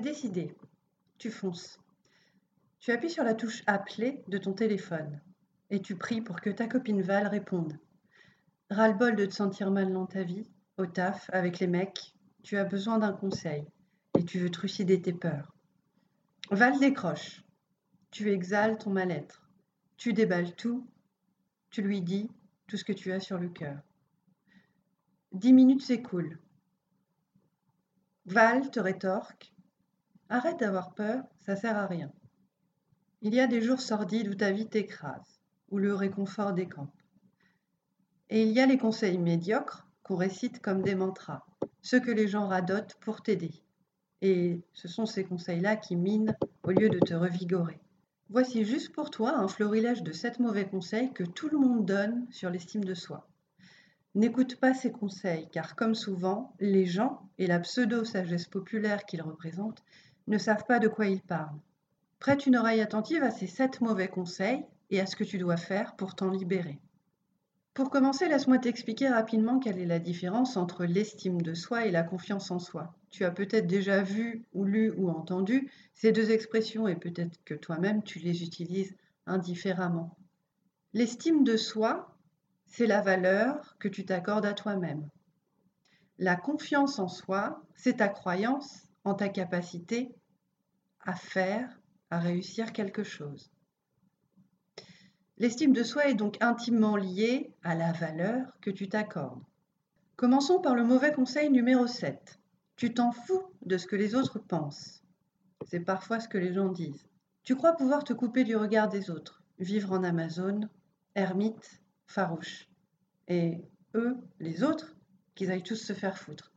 Décidé. Tu fonces. Tu appuies sur la touche Appeler de ton téléphone et tu pries pour que ta copine Val réponde. Ras-le-bol de te sentir mal dans ta vie, au taf, avec les mecs, tu as besoin d'un conseil et tu veux trucider tes peurs. Val décroche. Tu exhales ton mal-être. Tu déballes tout. Tu lui dis tout ce que tu as sur le cœur. Dix minutes s'écoulent. Val te rétorque Arrête d'avoir peur, ça sert à rien. Il y a des jours sordides où ta vie t'écrase, où le réconfort décampe. Et il y a les conseils médiocres qu'on récite comme des mantras, ceux que les gens radotent pour t'aider. Et ce sont ces conseils-là qui minent au lieu de te revigorer. Voici juste pour toi un florilège de sept mauvais conseils que tout le monde donne sur l'estime de soi. N'écoute pas ces conseils, car comme souvent, les gens et la pseudo-sagesse populaire qu'ils représentent ne savent pas de quoi ils parlent. Prête une oreille attentive à ces sept mauvais conseils et à ce que tu dois faire pour t'en libérer. Pour commencer, laisse-moi t'expliquer rapidement quelle est la différence entre l'estime de soi et la confiance en soi. Tu as peut-être déjà vu ou lu ou entendu ces deux expressions et peut-être que toi-même tu les utilises indifféremment. L'estime de soi, c'est la valeur que tu t'accordes à toi-même. La confiance en soi, c'est ta croyance en ta capacité à faire, à réussir quelque chose. L'estime de soi est donc intimement liée à la valeur que tu t'accordes. Commençons par le mauvais conseil numéro 7. Tu t'en fous de ce que les autres pensent. C'est parfois ce que les gens disent. Tu crois pouvoir te couper du regard des autres, vivre en Amazon, ermite, farouche. Et eux, les autres, qu'ils aillent tous se faire foutre.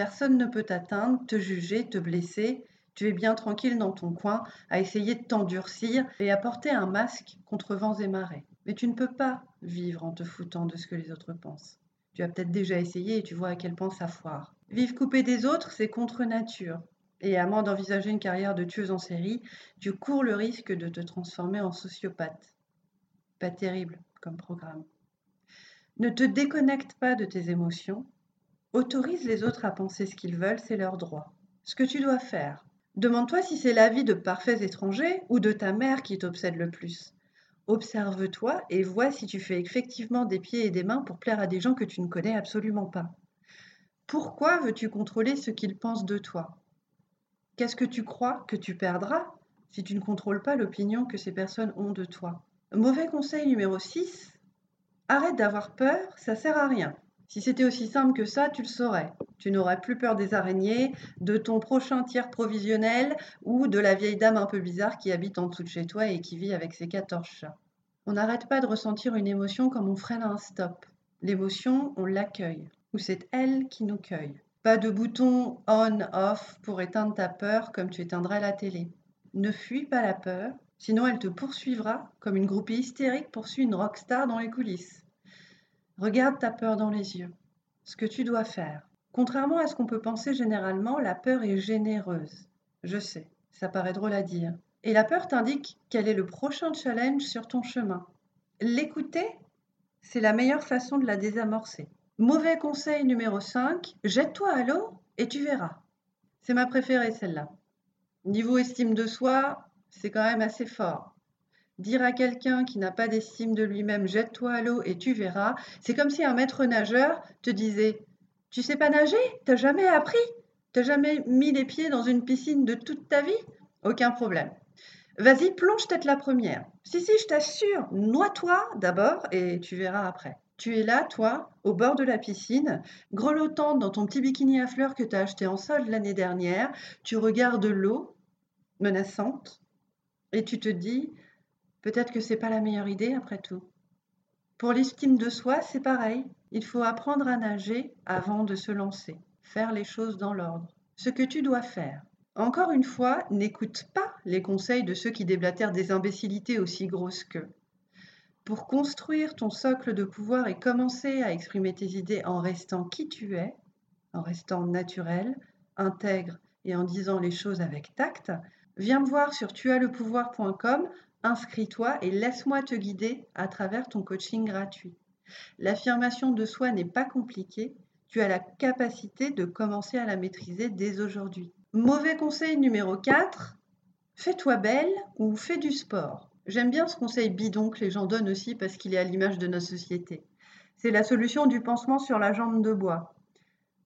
Personne ne peut t'atteindre, te juger, te blesser. Tu es bien tranquille dans ton coin à essayer de t'endurcir et à porter un masque contre vents et marées. Mais tu ne peux pas vivre en te foutant de ce que les autres pensent. Tu as peut-être déjà essayé et tu vois à quel point ça foire. Vivre coupé des autres, c'est contre nature. Et à moins d'envisager une carrière de tueuse en série, tu cours le risque de te transformer en sociopathe. Pas terrible comme programme. Ne te déconnecte pas de tes émotions, Autorise les autres à penser ce qu'ils veulent, c'est leur droit. Ce que tu dois faire, demande-toi si c'est l'avis de parfaits étrangers ou de ta mère qui t'obsède le plus. Observe-toi et vois si tu fais effectivement des pieds et des mains pour plaire à des gens que tu ne connais absolument pas. Pourquoi veux-tu contrôler ce qu'ils pensent de toi? Qu'est-ce que tu crois que tu perdras si tu ne contrôles pas l'opinion que ces personnes ont de toi? Mauvais conseil numéro 6, arrête d'avoir peur, ça sert à rien. Si c'était aussi simple que ça, tu le saurais. Tu n'aurais plus peur des araignées, de ton prochain tiers provisionnel ou de la vieille dame un peu bizarre qui habite en dessous de chez toi et qui vit avec ses 14 chats. On n'arrête pas de ressentir une émotion comme on freine un stop. L'émotion, on l'accueille, ou c'est elle qui nous cueille. Pas de bouton on-off pour éteindre ta peur comme tu éteindrais la télé. Ne fuis pas la peur, sinon elle te poursuivra comme une groupie hystérique poursuit une rockstar dans les coulisses. Regarde ta peur dans les yeux. Ce que tu dois faire. Contrairement à ce qu'on peut penser généralement, la peur est généreuse. Je sais, ça paraît drôle à dire. Et la peur t'indique quel est le prochain challenge sur ton chemin. L'écouter, c'est la meilleure façon de la désamorcer. Mauvais conseil numéro 5, jette-toi à l'eau et tu verras. C'est ma préférée celle-là. Niveau estime de soi, c'est quand même assez fort. Dire à quelqu'un qui n'a pas d'estime de lui-même jette-toi à l'eau et tu verras, c'est comme si un maître nageur te disait Tu sais pas nager? T'as jamais appris? T'as jamais mis les pieds dans une piscine de toute ta vie Aucun problème. Vas-y, plonge tête la première. Si, si, je t'assure, noie-toi d'abord et tu verras après. Tu es là, toi, au bord de la piscine, grelottante dans ton petit bikini à fleurs que tu as acheté en solde l'année dernière. Tu regardes l'eau, menaçante, et tu te dis Peut-être que c'est pas la meilleure idée après tout. Pour l'estime de soi, c'est pareil. Il faut apprendre à nager avant de se lancer, faire les choses dans l'ordre. Ce que tu dois faire. Encore une fois, n'écoute pas les conseils de ceux qui déblatèrent des imbécilités aussi grosses qu'eux. Pour construire ton socle de pouvoir et commencer à exprimer tes idées en restant qui tu es, en restant naturel, intègre et en disant les choses avec tact, viens me voir sur tuaslepouvoir.com, inscris-toi et laisse-moi te guider à travers ton coaching gratuit. L'affirmation de soi n'est pas compliquée, tu as la capacité de commencer à la maîtriser dès aujourd'hui. Mauvais conseil numéro 4, fais-toi belle ou fais du sport. J'aime bien ce conseil bidon que les gens donnent aussi parce qu'il est à l'image de notre société. C'est la solution du pansement sur la jambe de bois.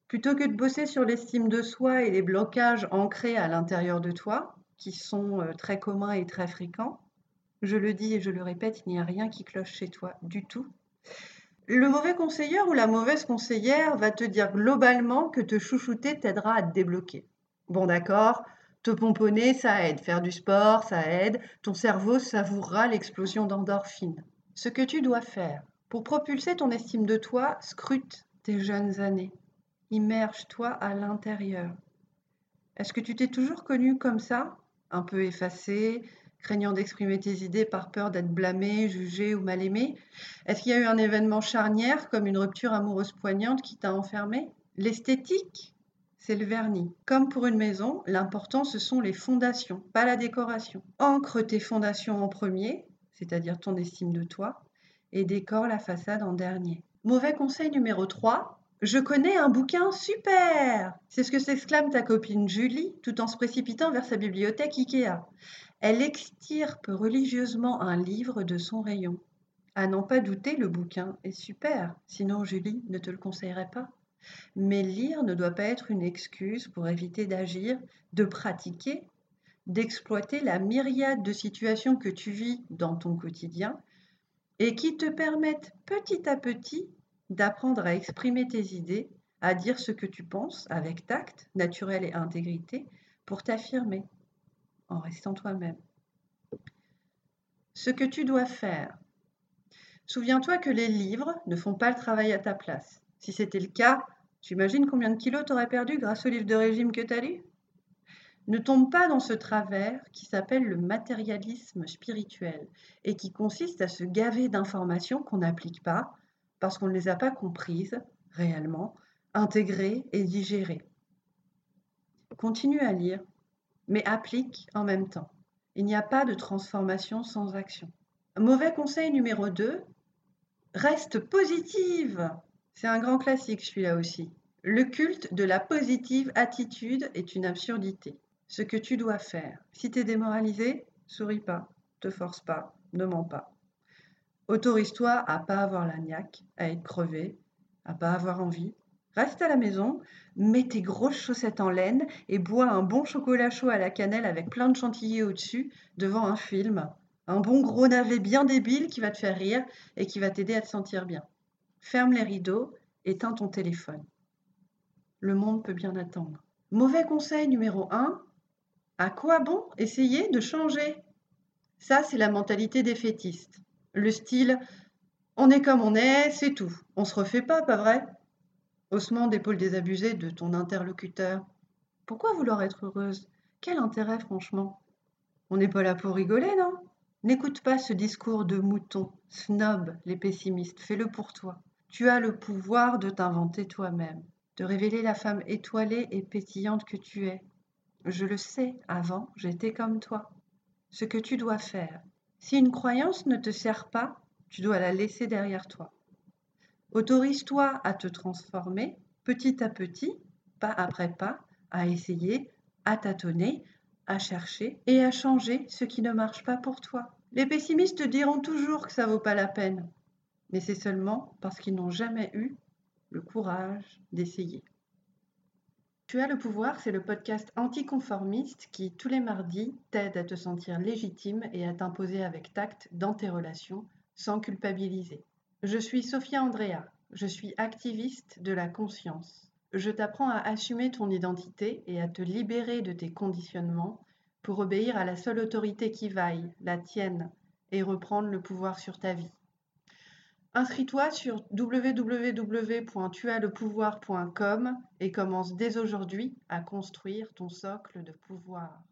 Plutôt que de bosser sur l'estime de soi et les blocages ancrés à l'intérieur de toi, qui sont euh, très communs et très fréquents, je le dis et je le répète, il n'y a rien qui cloche chez toi du tout. Le mauvais conseiller ou la mauvaise conseillère va te dire globalement que te chouchouter t'aidera à te débloquer. Bon d'accord, te pomponner, ça aide. Faire du sport, ça aide. Ton cerveau savourera l'explosion d'endorphine. Ce que tu dois faire pour propulser ton estime de toi, scrute tes jeunes années. Immerge-toi à l'intérieur. Est-ce que tu t'es toujours connu comme ça? Un peu effacé, craignant d'exprimer tes idées par peur d'être blâmé, jugé ou mal aimé Est-ce qu'il y a eu un événement charnière comme une rupture amoureuse poignante qui t'a enfermé? L'esthétique c'est le vernis. Comme pour une maison, l'important ce sont les fondations, pas la décoration. Ancre tes fondations en premier, c'est-à-dire ton estime de toi, et décore la façade en dernier. Mauvais conseil numéro 3, je connais un bouquin super C'est ce que s'exclame ta copine Julie tout en se précipitant vers sa bibliothèque Ikea. Elle extirpe religieusement un livre de son rayon. À n'en pas douter, le bouquin est super, sinon Julie ne te le conseillerait pas. Mais lire ne doit pas être une excuse pour éviter d'agir, de pratiquer, d'exploiter la myriade de situations que tu vis dans ton quotidien et qui te permettent petit à petit d'apprendre à exprimer tes idées, à dire ce que tu penses avec tact, naturel et intégrité pour t'affirmer en restant toi-même. Ce que tu dois faire. Souviens-toi que les livres ne font pas le travail à ta place. Si c'était le cas, tu imagines combien de kilos t'aurais perdu grâce au livre de régime que tu as lu? Ne tombe pas dans ce travers qui s'appelle le matérialisme spirituel et qui consiste à se gaver d'informations qu'on n'applique pas parce qu'on ne les a pas comprises réellement, intégrées et digérées. Continue à lire, mais applique en même temps. Il n'y a pas de transformation sans action. Mauvais conseil numéro 2, reste positive. C'est un grand classique celui-là aussi. Le culte de la positive attitude est une absurdité. Ce que tu dois faire, si tu es démoralisé, souris pas, te force pas, ne mens pas. Autorise-toi à pas avoir la niaque, à être crevé, à pas avoir envie. Reste à la maison, mets tes grosses chaussettes en laine et bois un bon chocolat chaud à la cannelle avec plein de chantilly au-dessus devant un film. Un bon gros navet bien débile qui va te faire rire et qui va t'aider à te sentir bien. Ferme les rideaux, éteins ton téléphone. Le monde peut bien attendre. Mauvais conseil numéro 1. À quoi bon essayer de changer? Ça, c'est la mentalité défaitiste. Le style on est comme on est, c'est tout. On se refait pas, pas vrai? Haussement d'épaule désabusé de ton interlocuteur. Pourquoi vouloir être heureuse? Quel intérêt, franchement? On n'est pas là pour rigoler, non? N'écoute pas ce discours de mouton, snob les pessimistes, fais-le pour toi. Tu as le pouvoir de t'inventer toi-même, de révéler la femme étoilée et pétillante que tu es. Je le sais, avant, j'étais comme toi. Ce que tu dois faire. Si une croyance ne te sert pas, tu dois la laisser derrière toi. Autorise-toi à te transformer petit à petit, pas après pas, à essayer, à tâtonner, à chercher et à changer ce qui ne marche pas pour toi. Les pessimistes te diront toujours que ça vaut pas la peine mais c'est seulement parce qu'ils n'ont jamais eu le courage d'essayer. Tu as le pouvoir, c'est le podcast anticonformiste qui, tous les mardis, t'aide à te sentir légitime et à t'imposer avec tact dans tes relations sans culpabiliser. Je suis Sophia Andrea, je suis activiste de la conscience. Je t'apprends à assumer ton identité et à te libérer de tes conditionnements pour obéir à la seule autorité qui vaille, la tienne, et reprendre le pouvoir sur ta vie. Inscris-toi sur www.tuaslepouvoir.com et commence dès aujourd'hui à construire ton socle de pouvoir.